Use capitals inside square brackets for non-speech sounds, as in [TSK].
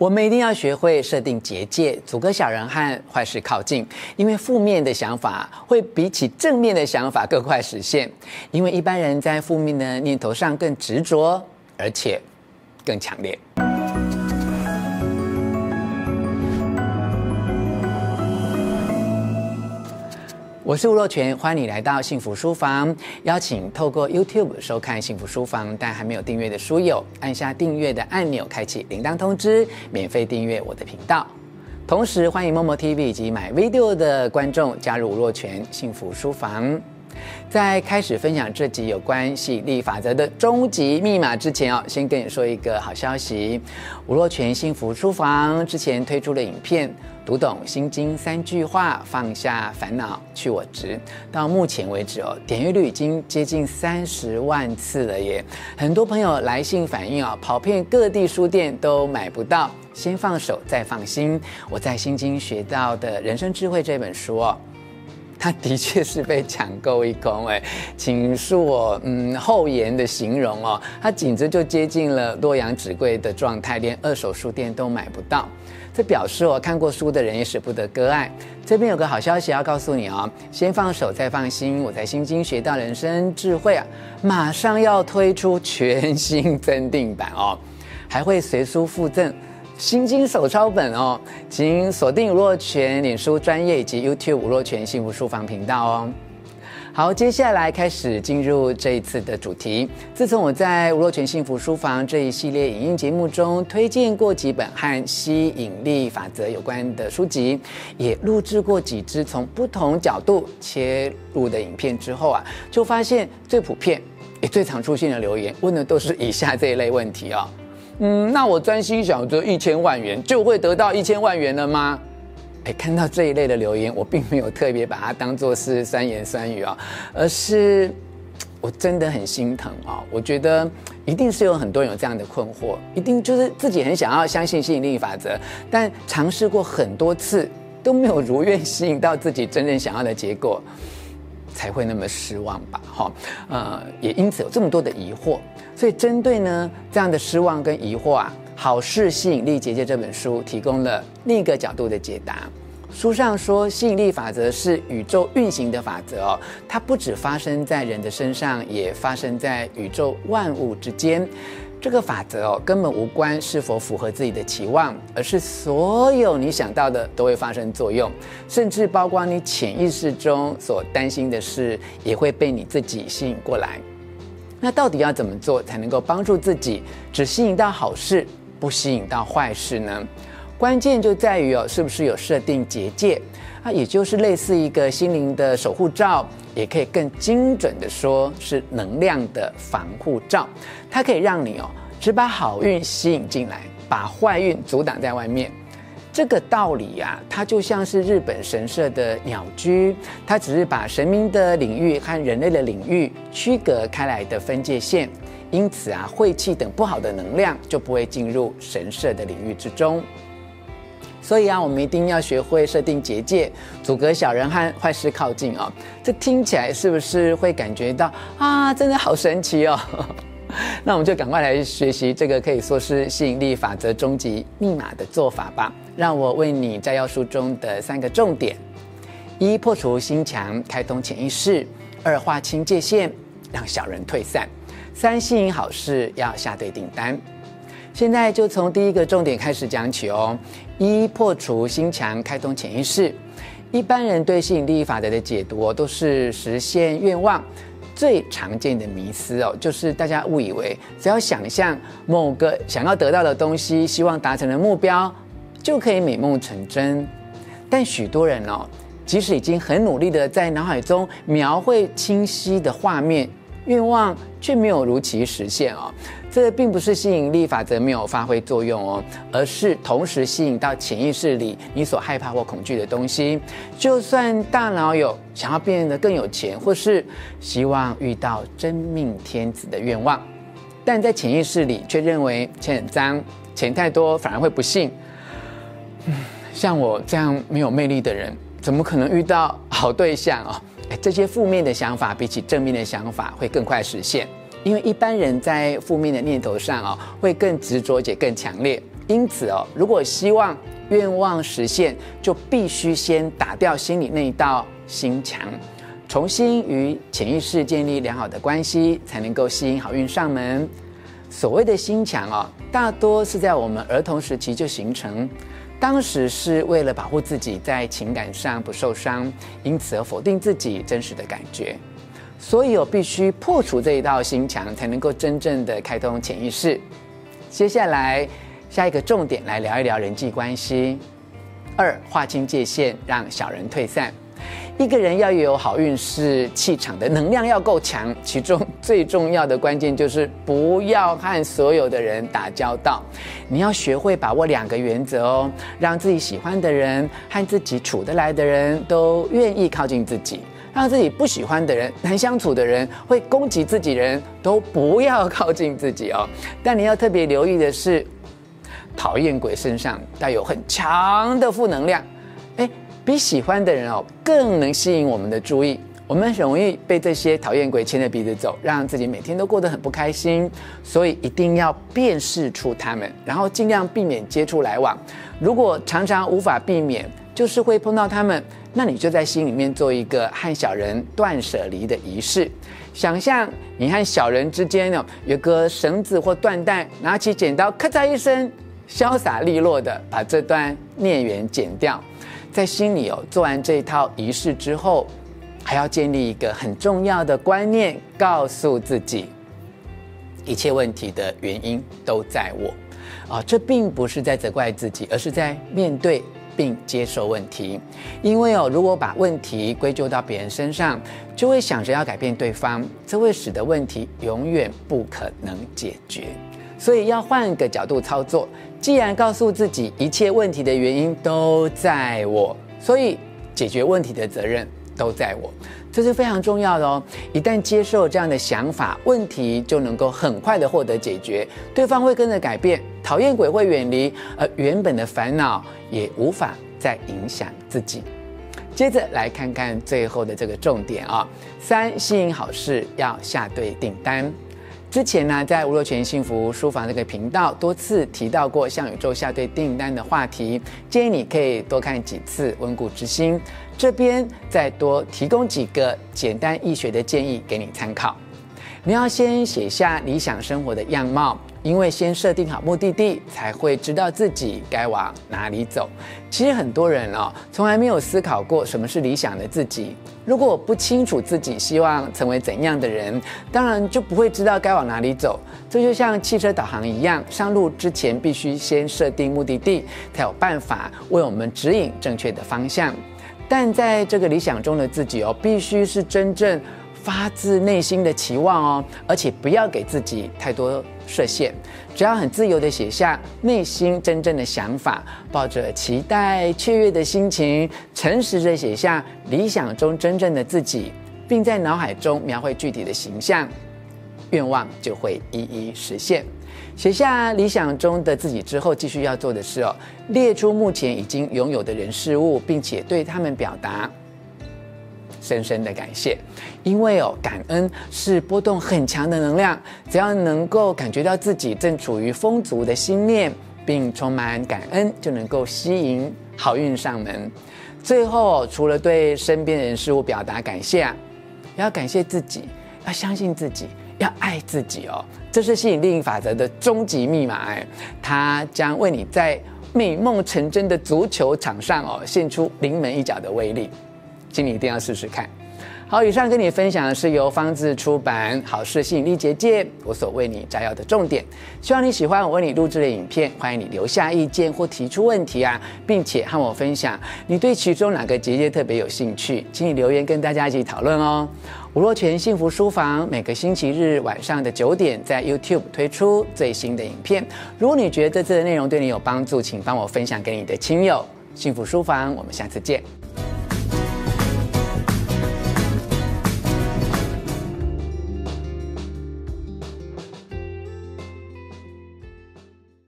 我们一定要学会设定结界，阻隔小人和坏事靠近。因为负面的想法会比起正面的想法更快实现。因为一般人在负面的念头上更执着，而且更强烈。我是吴若权，欢迎你来到幸福书房。邀请透过 YouTube 收看幸福书房，但还没有订阅的书友，按下订阅的按钮，开启铃铛通知，免费订阅我的频道。同时，欢迎 Momo TV 以及买 Video 的观众加入吴若权幸福书房。在开始分享这集有关吸引力法则的终极密码之前哦，先跟你说一个好消息：吴若权幸福书房之前推出了影片。读懂心经三句话，放下烦恼，去我执。到目前为止哦，点阅率已经接近三十万次了耶！很多朋友来信反映哦，跑遍各地书店都买不到。先放手，再放心。我在心经学到的人生智慧这本书哦，它的确是被抢购一空哎，请恕我嗯厚颜的形容哦，它简直就接近了洛阳纸贵的状态，连二手书店都买不到。这表示我看过书的人也舍不得割爱。这边有个好消息要告诉你哦，先放手再放心。我在心经学到人生智慧啊，马上要推出全新增订版哦，还会随书附赠心经手抄本哦，请锁定吴若权脸书专业以及 YouTube 吴若权幸福书房频道哦。好，接下来开始进入这一次的主题。自从我在吴若权幸福书房这一系列影音节目中推荐过几本和吸引力法则有关的书籍，也录制过几支从不同角度切入的影片之后啊，就发现最普遍也最常出现的留言问的都是以下这一类问题哦。嗯，那我专心想着一千万元就会得到一千万元了吗？哎，看到这一类的留言，我并没有特别把它当作是三言三语啊，而是 [TSK] 我真的很心疼啊！我觉得一定是有很多人有这样的困惑，一定就是自己很想要相信吸引力法则，但尝试过很多次都没有如愿吸引到自己真正想要的结果，才会那么失望吧？哈，呃，也因此有这么多的疑惑，所以针对呢这样的失望跟疑惑啊。好事吸引力结界这本书提供了另一个角度的解答。书上说，吸引力法则是宇宙运行的法则哦，它不只发生在人的身上，也发生在宇宙万物之间。这个法则哦，根本无关是否符合自己的期望，而是所有你想到的都会发生作用，甚至包括你潜意识中所担心的事，也会被你自己吸引过来。那到底要怎么做才能够帮助自己只吸引到好事？不吸引到坏事呢？关键就在于哦，是不是有设定结界啊？也就是类似一个心灵的守护罩，也可以更精准的说是能量的防护罩。它可以让你哦，只把好运吸引进来，把坏运阻挡在外面。这个道理呀，它就像是日本神社的鸟居，它只是把神明的领域和人类的领域区隔开来的分界线。因此啊，晦气等不好的能量就不会进入神社的领域之中。所以啊，我们一定要学会设定结界，阻隔小人和坏事靠近哦。这听起来是不是会感觉到啊，真的好神奇哦？[LAUGHS] 那我们就赶快来学习这个可以说是吸引力法则终极密码的做法吧。让我为你摘要书中的三个重点：一、破除心墙，开通潜意识；二、划清界限，让小人退散。三、吸引好事，要下对订单。现在就从第一个重点开始讲起哦。一、破除心墙，开通潜意识。一般人对吸引力法则的解读都是实现愿望。最常见的迷思哦，就是大家误以为只要想象某个想要得到的东西，希望达成的目标，就可以美梦成真。但许多人哦，即使已经很努力的在脑海中描绘清晰的画面。愿望却没有如期实现哦，这并不是吸引力法则没有发挥作用哦，而是同时吸引到潜意识里你所害怕或恐惧的东西。就算大脑有想要变得更有钱，或是希望遇到真命天子的愿望，但在潜意识里却认为钱很脏，钱太多反而会不幸。像我这样没有魅力的人，怎么可能遇到好对象哦？这些负面的想法比起正面的想法会更快实现，因为一般人在负面的念头上啊，会更执着且更强烈。因此哦，如果希望愿望实现，就必须先打掉心里那一道心墙，重新与潜意识建立良好的关系，才能够吸引好运上门。所谓的心墙哦，大多是在我们儿童时期就形成，当时是为了保护自己在情感上不受伤，因此而否定自己真实的感觉。所以我必须破除这一道心墙，才能够真正的开通潜意识。接下来，下一个重点来聊一聊人际关系。二，划清界限，让小人退散。一个人要有好运势气场的能量要够强，其中最重要的关键就是不要和所有的人打交道。你要学会把握两个原则哦，让自己喜欢的人和自己处得来的人都愿意靠近自己，让自己不喜欢的人、难相处的人、会攻击自己人都不要靠近自己哦。但你要特别留意的是，讨厌鬼身上带有很强的负能量，哎比喜欢的人哦更能吸引我们的注意，我们很容易被这些讨厌鬼牵着鼻子走，让自己每天都过得很不开心。所以一定要辨识出他们，然后尽量避免接触来往。如果常常无法避免，就是会碰到他们，那你就在心里面做一个和小人断舍离的仪式，想象你和小人之间呢有个绳子或缎带，拿起剪刀，咔嚓一声，潇洒利落的把这段孽缘剪掉。在心里哦，做完这一套仪式之后，还要建立一个很重要的观念，告诉自己，一切问题的原因都在我。啊，这并不是在责怪自己，而是在面对并接受问题。因为哦，如果把问题归咎到别人身上，就会想着要改变对方，这会使得问题永远不可能解决。所以要换个角度操作。既然告诉自己一切问题的原因都在我，所以解决问题的责任都在我，这是非常重要的哦。一旦接受这样的想法，问题就能够很快的获得解决，对方会跟着改变，讨厌鬼会远离，而原本的烦恼也无法再影响自己。接着来看看最后的这个重点啊，三，吸引好事要下对订单。之前呢，在吴若权幸福书房这个频道多次提到过向宇宙下对订单的话题，建议你可以多看几次，温故知新。这边再多提供几个简单易学的建议给你参考。你要先写下理想生活的样貌。因为先设定好目的地，才会知道自己该往哪里走。其实很多人哦，从来没有思考过什么是理想的自己。如果我不清楚自己希望成为怎样的人，当然就不会知道该往哪里走。这就像汽车导航一样，上路之前必须先设定目的地，才有办法为我们指引正确的方向。但在这个理想中的自己哦，必须是真正。发自内心的期望哦，而且不要给自己太多设限，只要很自由地写下内心真正的想法，抱着期待雀跃的心情，诚实地写下理想中真正的自己，并在脑海中描绘具体的形象，愿望就会一一实现。写下理想中的自己之后，继续要做的是哦，列出目前已经拥有的人事物，并且对他们表达。深深的感谢，因为哦，感恩是波动很强的能量。只要能够感觉到自己正处于丰足的心念，并充满感恩，就能够吸引好运上门。最后，除了对身边人事物表达感谢啊，要感谢自己，要相信自己，要爱自己哦。这是吸引力法则的终极密码哎，它将为你在美梦成真的足球场上哦，献出临门一脚的威力。请你一定要试试看。好，以上跟你分享的是由方志出版《好事吸引力结界》，我所为你摘要的重点。希望你喜欢我为你录制的影片，欢迎你留下意见或提出问题啊，并且和我分享你对其中哪个结界特别有兴趣，请你留言跟大家一起讨论哦。吴若泉幸福书房每个星期日晚上的九点在 YouTube 推出最新的影片。如果你觉得这次的内容对你有帮助，请帮我分享给你的亲友。幸福书房，我们下次见。